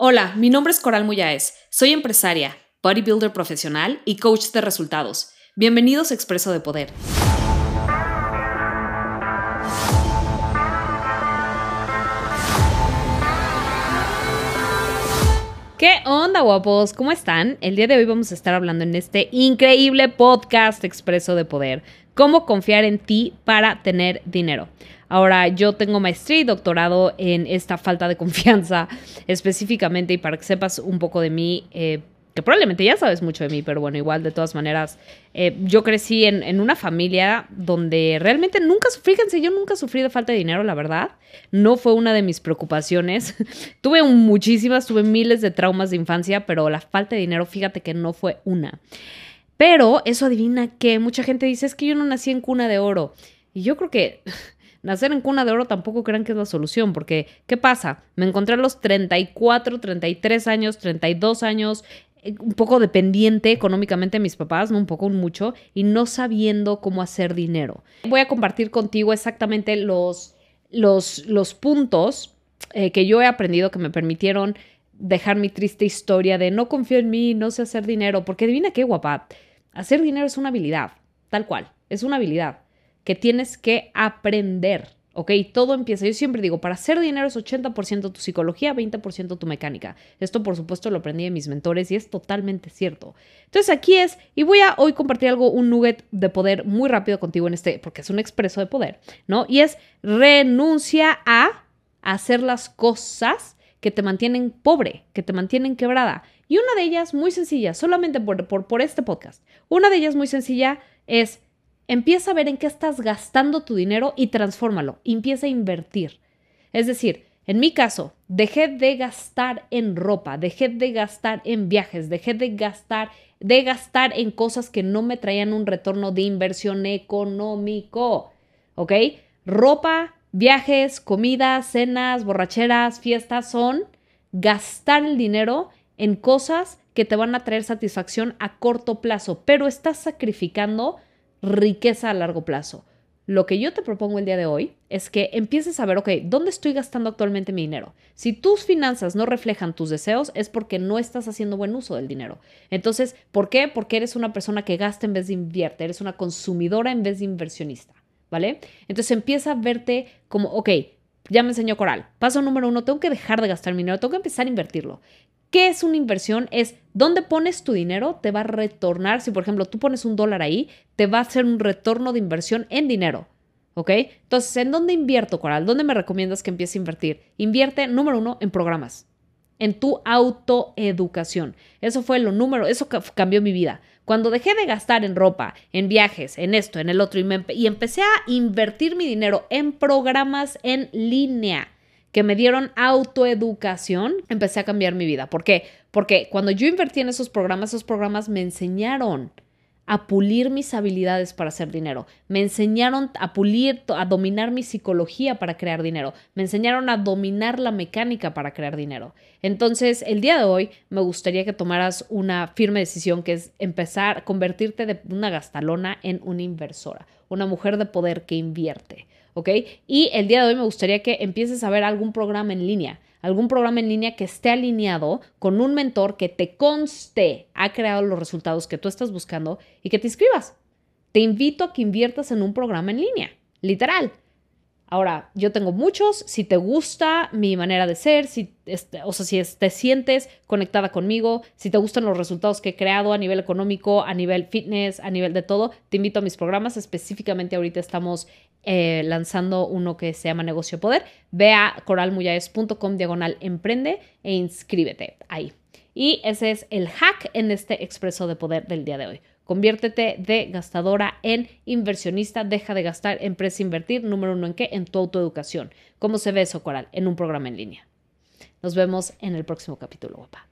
Hola, mi nombre es Coral Muyáez. Soy empresaria, bodybuilder profesional y coach de resultados. Bienvenidos a Expreso de Poder. ¿Qué onda, guapos? ¿Cómo están? El día de hoy vamos a estar hablando en este increíble podcast Expreso de Poder. Cómo confiar en ti para tener dinero. Ahora, yo tengo maestría y doctorado en esta falta de confianza específicamente y para que sepas un poco de mí, eh, que probablemente ya sabes mucho de mí, pero bueno, igual de todas maneras, eh, yo crecí en, en, una familia donde realmente nunca, fíjense, yo nunca sufrí de falta de dinero, la verdad, no fue una de mis preocupaciones. tuve muchísimas, tuve miles de traumas de infancia, pero la falta de dinero, fíjate que no fue una. Pero eso adivina que mucha gente dice, es que yo no nací en cuna de oro. Y yo creo que nacer en cuna de oro tampoco crean que es la solución, porque ¿qué pasa? Me encontré a los 34, 33 años, 32 años, eh, un poco dependiente económicamente de mis papás, no un poco, un mucho, y no sabiendo cómo hacer dinero. Voy a compartir contigo exactamente los, los, los puntos eh, que yo he aprendido que me permitieron dejar mi triste historia de no confío en mí, no sé hacer dinero, porque adivina qué guapa, hacer dinero es una habilidad, tal cual, es una habilidad que tienes que aprender. ¿ok? Todo empieza, yo siempre digo, para hacer dinero es 80% tu psicología, 20% tu mecánica. Esto por supuesto lo aprendí de mis mentores y es totalmente cierto. Entonces aquí es, y voy a hoy compartir algo, un nugget de poder muy rápido contigo en este, porque es un expreso de poder, ¿no? Y es renuncia a hacer las cosas que te mantienen pobre, que te mantienen quebrada. Y una de ellas muy sencilla, solamente por, por, por este podcast, una de ellas muy sencilla es Empieza a ver en qué estás gastando tu dinero y transfórmalo. Empieza a invertir. Es decir, en mi caso, dejé de gastar en ropa, dejé de gastar en viajes, dejé de gastar, de gastar en cosas que no me traían un retorno de inversión económico. ¿Ok? Ropa, viajes, comidas, cenas, borracheras, fiestas son gastar el dinero en cosas que te van a traer satisfacción a corto plazo, pero estás sacrificando riqueza a largo plazo. Lo que yo te propongo el día de hoy es que empieces a ver, ok, ¿dónde estoy gastando actualmente mi dinero? Si tus finanzas no reflejan tus deseos, es porque no estás haciendo buen uso del dinero. Entonces, ¿por qué? Porque eres una persona que gasta en vez de invierte, eres una consumidora en vez de inversionista, ¿vale? Entonces empieza a verte como, ok, ya me enseñó Coral. Paso número uno, tengo que dejar de gastar mi dinero, tengo que empezar a invertirlo. ¿Qué es una inversión? Es dónde pones tu dinero, te va a retornar. Si, por ejemplo, tú pones un dólar ahí, te va a hacer un retorno de inversión en dinero. ¿Ok? Entonces, ¿en dónde invierto, Coral? ¿Dónde me recomiendas que empiece a invertir? Invierte, número uno, en programas, en tu autoeducación. Eso fue lo número, eso cambió mi vida. Cuando dejé de gastar en ropa, en viajes, en esto, en el otro, y, y empecé a invertir mi dinero en programas en línea que me dieron autoeducación, empecé a cambiar mi vida. ¿Por qué? Porque cuando yo invertí en esos programas, esos programas me enseñaron a pulir mis habilidades para hacer dinero. Me enseñaron a pulir, a dominar mi psicología para crear dinero. Me enseñaron a dominar la mecánica para crear dinero. Entonces, el día de hoy me gustaría que tomaras una firme decisión que es empezar a convertirte de una gastalona en una inversora, una mujer de poder que invierte. ¿Ok? Y el día de hoy me gustaría que empieces a ver algún programa en línea, algún programa en línea que esté alineado con un mentor que te conste ha creado los resultados que tú estás buscando y que te inscribas. Te invito a que inviertas en un programa en línea, literal. Ahora, yo tengo muchos, si te gusta mi manera de ser, si, o sea, si te sientes conectada conmigo, si te gustan los resultados que he creado a nivel económico, a nivel fitness, a nivel de todo, te invito a mis programas. Específicamente ahorita estamos eh, lanzando uno que se llama Negocio Poder. Ve a coralmuyayes.com diagonal emprende e inscríbete ahí. Y ese es el hack en este expreso de poder del día de hoy. Conviértete de gastadora en inversionista. Deja de gastar, empresa invertir. Número uno en qué? En tu autoeducación. ¿Cómo se ve eso, Coral? En un programa en línea. Nos vemos en el próximo capítulo, guapa.